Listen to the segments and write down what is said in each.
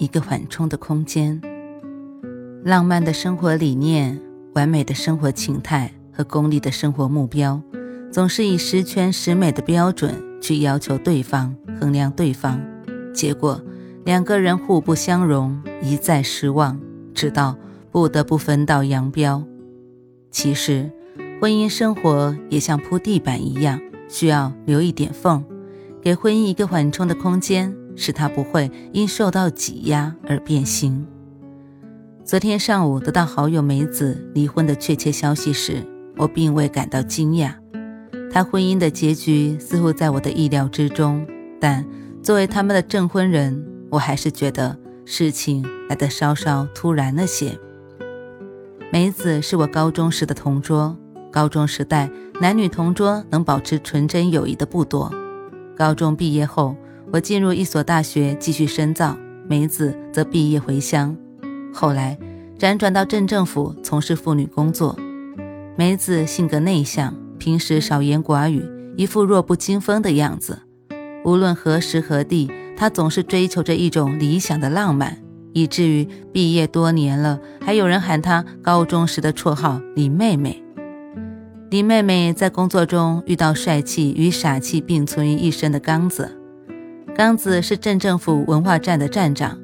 一个缓冲的空间。浪漫的生活理念、完美的生活情态和功利的生活目标，总是以十全十美的标准去要求对方、衡量对方，结果两个人互不相容，一再失望，直到不得不分道扬镳。其实，婚姻生活也像铺地板一样，需要留一点缝，给婚姻一个缓冲的空间。使他不会因受到挤压而变形。昨天上午得到好友梅子离婚的确切消息时，我并未感到惊讶。她婚姻的结局似乎在我的意料之中，但作为他们的证婚人，我还是觉得事情来得稍稍突然了些。梅子是我高中时的同桌，高中时代男女同桌能保持纯真友谊的不多。高中毕业后。我进入一所大学继续深造，梅子则毕业回乡，后来辗转到镇政府从事妇女工作。梅子性格内向，平时少言寡语，一副弱不禁风的样子。无论何时何地，她总是追求着一种理想的浪漫，以至于毕业多年了，还有人喊她高中时的绰号“李妹妹”。李妹妹在工作中遇到帅气与傻气并存于一身的刚子。刚子是镇政府文化站的站长，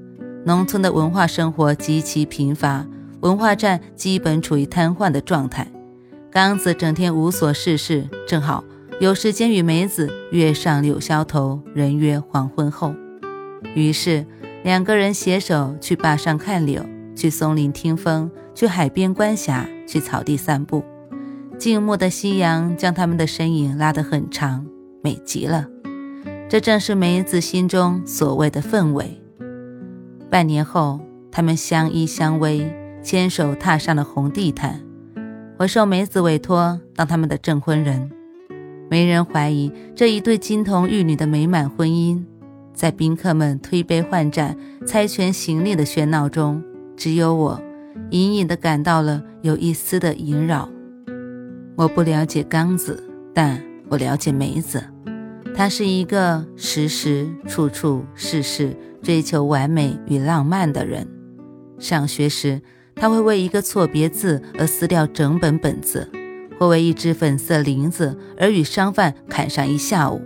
农村的文化生活极其贫乏，文化站基本处于瘫痪的状态。刚子整天无所事事，正好有时间与梅子约上柳梢头，人约黄昏后。于是两个人携手去坝上看柳，去松林听风，去海边观霞，去草地散步。静默的夕阳将他们的身影拉得很长，美极了。这正是梅子心中所谓的氛围。半年后，他们相依相偎，牵手踏上了红地毯。我受梅子委托当他们的证婚人。没人怀疑这一对金童玉女的美满婚姻。在宾客们推杯换盏、猜拳行令的喧闹中，只有我隐隐地感到了有一丝的萦绕。我不了解刚子，但我了解梅子。他是一个时时处处事事追求完美与浪漫的人。上学时，他会为一个错别字而撕掉整本本子，或为一只粉色林子而与商贩砍上一下午。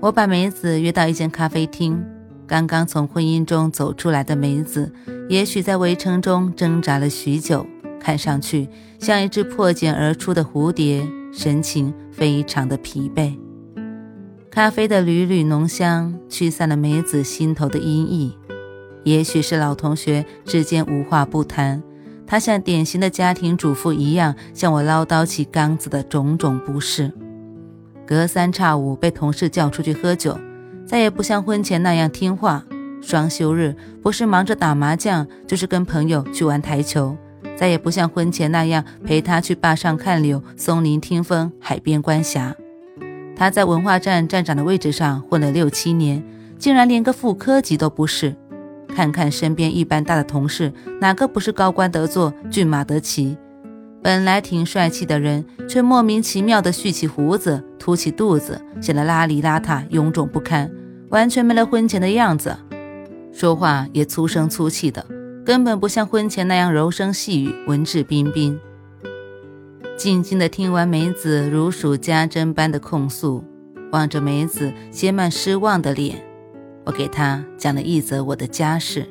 我把梅子约到一间咖啡厅，刚刚从婚姻中走出来的梅子，也许在围城中挣扎了许久，看上去像一只破茧而出的蝴蝶，神情非常的疲惫。咖啡的缕缕浓香驱散了梅子心头的阴翳，也许是老同学之间无话不谈，她像典型的家庭主妇一样向我唠叨起刚子的种种不是。隔三差五被同事叫出去喝酒，再也不像婚前那样听话。双休日不是忙着打麻将，就是跟朋友去玩台球，再也不像婚前那样陪他去坝上看柳、松林听风、海边观霞。他在文化站站长的位置上混了六七年，竟然连个副科级都不是。看看身边一般大的同事，哪个不是高官得坐、骏马得骑？本来挺帅气的人，却莫名其妙地蓄起胡子、凸起肚子，显得邋里邋遢、臃肿不堪，完全没了婚前的样子。说话也粗声粗气的，根本不像婚前那样柔声细语、文质彬彬。静静的听完梅子如数家珍般的控诉，望着梅子写满失望的脸，我给她讲了一则我的家事。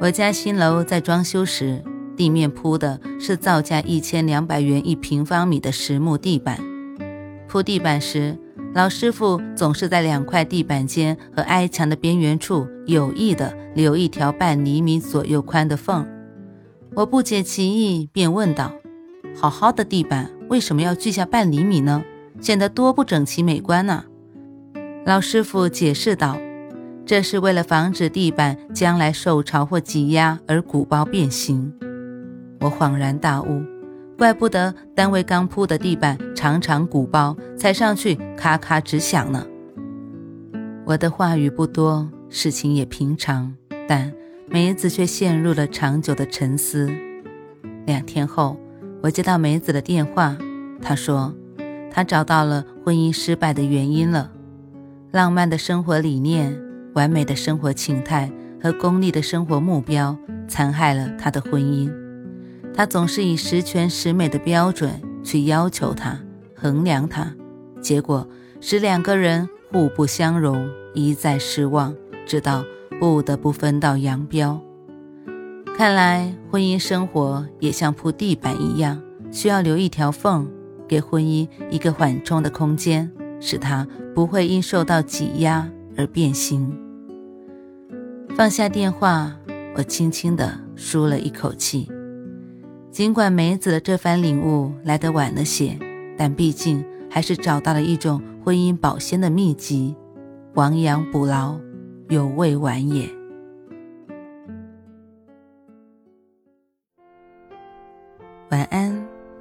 我家新楼在装修时，地面铺的是造价一千两百元一平方米的实木地板。铺地板时，老师傅总是在两块地板间和挨墙的边缘处有意地留一条半厘米左右宽的缝。我不解其意，便问道。好好的地板为什么要锯下半厘米呢？显得多不整齐美观呢？老师傅解释道：“这是为了防止地板将来受潮或挤压而鼓包变形。我恍然大悟，怪不得单位刚铺的地板常常鼓包，踩上去咔咔直响呢。我的话语不多，事情也平常，但梅子却陷入了长久的沉思。两天后，我接到梅子的电话，她说，她找到了婚姻失败的原因了。浪漫的生活理念、完美的生活情态和功利的生活目标，残害了她的婚姻。她总是以十全十美的标准去要求他、衡量他，结果使两个人。互不相容，一再失望，直到不得不分道扬镳。看来婚姻生活也像铺地板一样，需要留一条缝，给婚姻一个缓冲的空间，使它不会因受到挤压而变形。放下电话，我轻轻地舒了一口气。尽管梅子的这番领悟来得晚了些，但毕竟还是找到了一种。婚姻保鲜的秘籍，亡羊补牢，有未晚也。